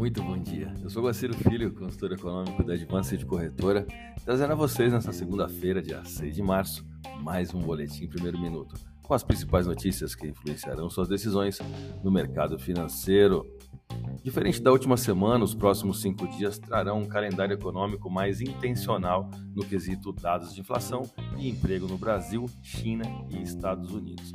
Muito bom dia. Eu sou Guaciro Filho, consultor econômico da Advanced Corretora, trazendo a vocês nesta segunda-feira, dia 6 de março, mais um boletim primeiro minuto, com as principais notícias que influenciarão suas decisões no mercado financeiro. Diferente da última semana, os próximos cinco dias trarão um calendário econômico mais intencional no quesito dados de inflação e emprego no Brasil, China e Estados Unidos.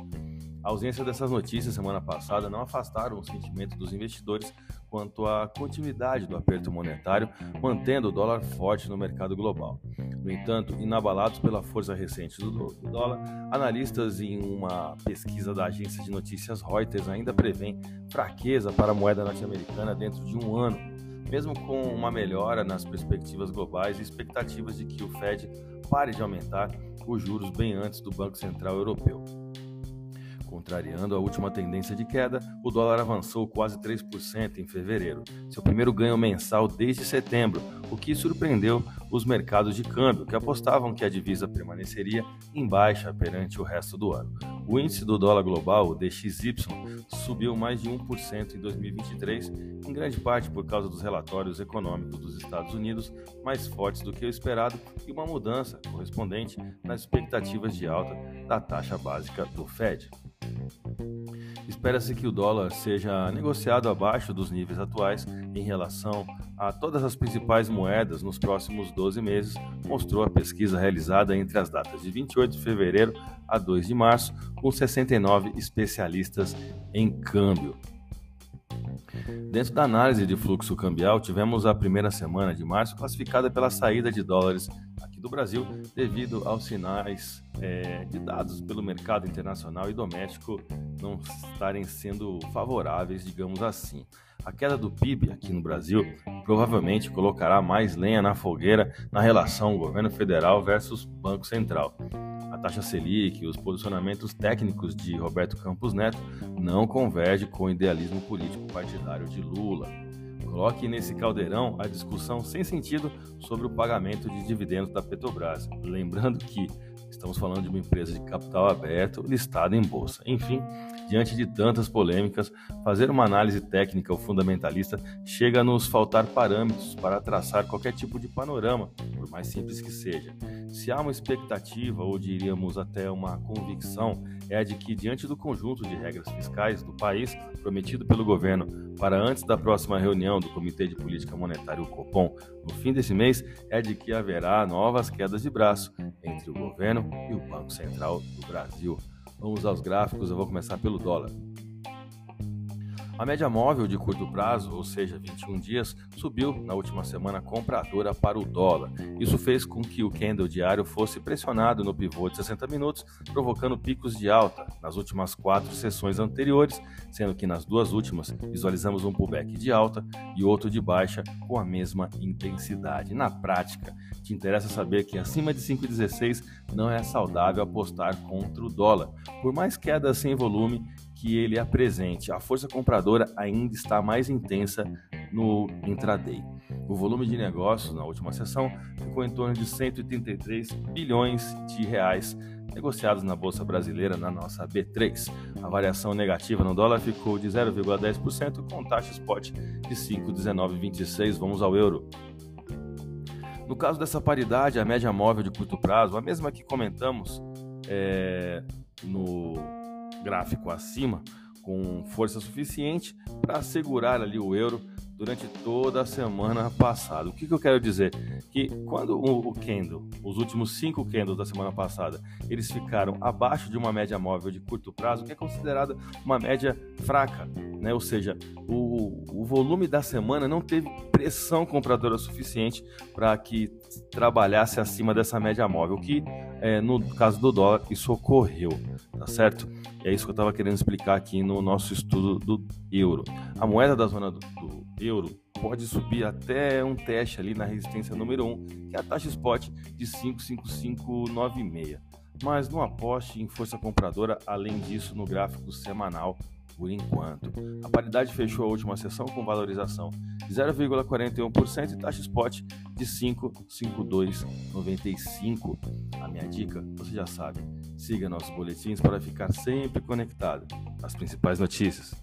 A ausência dessas notícias semana passada não afastaram o sentimento dos investidores quanto à continuidade do aperto monetário, mantendo o dólar forte no mercado global. No entanto, inabalados pela força recente do dólar, analistas em uma pesquisa da agência de notícias Reuters ainda prevêem fraqueza para a moeda norte-americana dentro de um ano, mesmo com uma melhora nas perspectivas globais e expectativas de que o Fed pare de aumentar os juros bem antes do Banco Central Europeu. Contrariando a última tendência de queda, o dólar avançou quase 3% em fevereiro, seu primeiro ganho mensal desde setembro, o que surpreendeu os mercados de câmbio, que apostavam que a divisa permaneceria em baixa perante o resto do ano. O índice do dólar global, o DXY, subiu mais de 1% em 2023, em grande parte por causa dos relatórios econômicos dos Estados Unidos mais fortes do que o esperado e uma mudança correspondente nas expectativas de alta da taxa básica do Fed. Espera-se que o dólar seja negociado abaixo dos níveis atuais em relação a todas as principais moedas nos próximos 12 meses, mostrou a pesquisa realizada entre as datas de 28 de fevereiro a 2 de março, com 69 especialistas em câmbio. Dentro da análise de fluxo cambial, tivemos a primeira semana de março classificada pela saída de dólares do Brasil devido aos sinais é, de dados pelo mercado internacional e doméstico não estarem sendo favoráveis, digamos assim. A queda do PIB aqui no Brasil provavelmente colocará mais lenha na fogueira na relação governo federal versus Banco Central. A taxa Selic e os posicionamentos técnicos de Roberto Campos Neto não convergem com o idealismo político partidário de Lula. Coloque nesse caldeirão a discussão sem sentido sobre o pagamento de dividendos da Petrobras. Lembrando que Estamos falando de uma empresa de capital aberto listada em bolsa. Enfim, diante de tantas polêmicas, fazer uma análise técnica ou fundamentalista chega a nos faltar parâmetros para traçar qualquer tipo de panorama, por mais simples que seja. Se há uma expectativa, ou diríamos até uma convicção, é a de que, diante do conjunto de regras fiscais do país prometido pelo governo para antes da próxima reunião do Comitê de Política Monetária, o COPOM, no fim desse mês, é de que haverá novas quedas de braço entre o governo e o Banco Central do Brasil. Vamos aos gráficos, eu vou começar pelo dólar. A média móvel de curto prazo, ou seja, 21 dias, subiu na última semana compradora para o dólar. Isso fez com que o candle diário fosse pressionado no pivô de 60 minutos, provocando picos de alta nas últimas quatro sessões anteriores, sendo que nas duas últimas visualizamos um pullback de alta e outro de baixa com a mesma intensidade. Na prática, te interessa saber que acima de 5,16 não é saudável apostar contra o dólar. Por mais queda sem volume que ele apresente, a força compradora ainda está mais intensa no intraday. O volume de negócios na última sessão ficou em torno de 183 bilhões de reais negociados na bolsa brasileira na nossa B3. A variação negativa no dólar ficou de 0,10% com taxa spot de 5,1926. Vamos ao euro. No caso dessa paridade, a média móvel de curto prazo, a mesma que comentamos é, no gráfico acima com força suficiente para segurar ali o euro durante toda a semana passada. O que, que eu quero dizer? Que quando o, candle, os últimos cinco candles da semana passada, eles ficaram abaixo de uma média móvel de curto prazo, que é considerada uma média fraca, né? ou seja, o, o volume da semana não teve pressão compradora suficiente para que trabalhasse acima dessa média móvel, que é, no caso do dólar isso ocorreu, tá certo? é isso que eu estava querendo explicar aqui no nosso estudo do euro. A moeda da zona do, do euro pode subir até um teste ali na resistência número 1, que é a taxa spot de 55596. Mas não aposte em força compradora além disso no gráfico semanal por enquanto. A paridade fechou a última sessão com valorização de 0,41% e taxa spot de 5,5295. A minha dica, você já sabe, siga nossos boletins para ficar sempre conectado às principais notícias.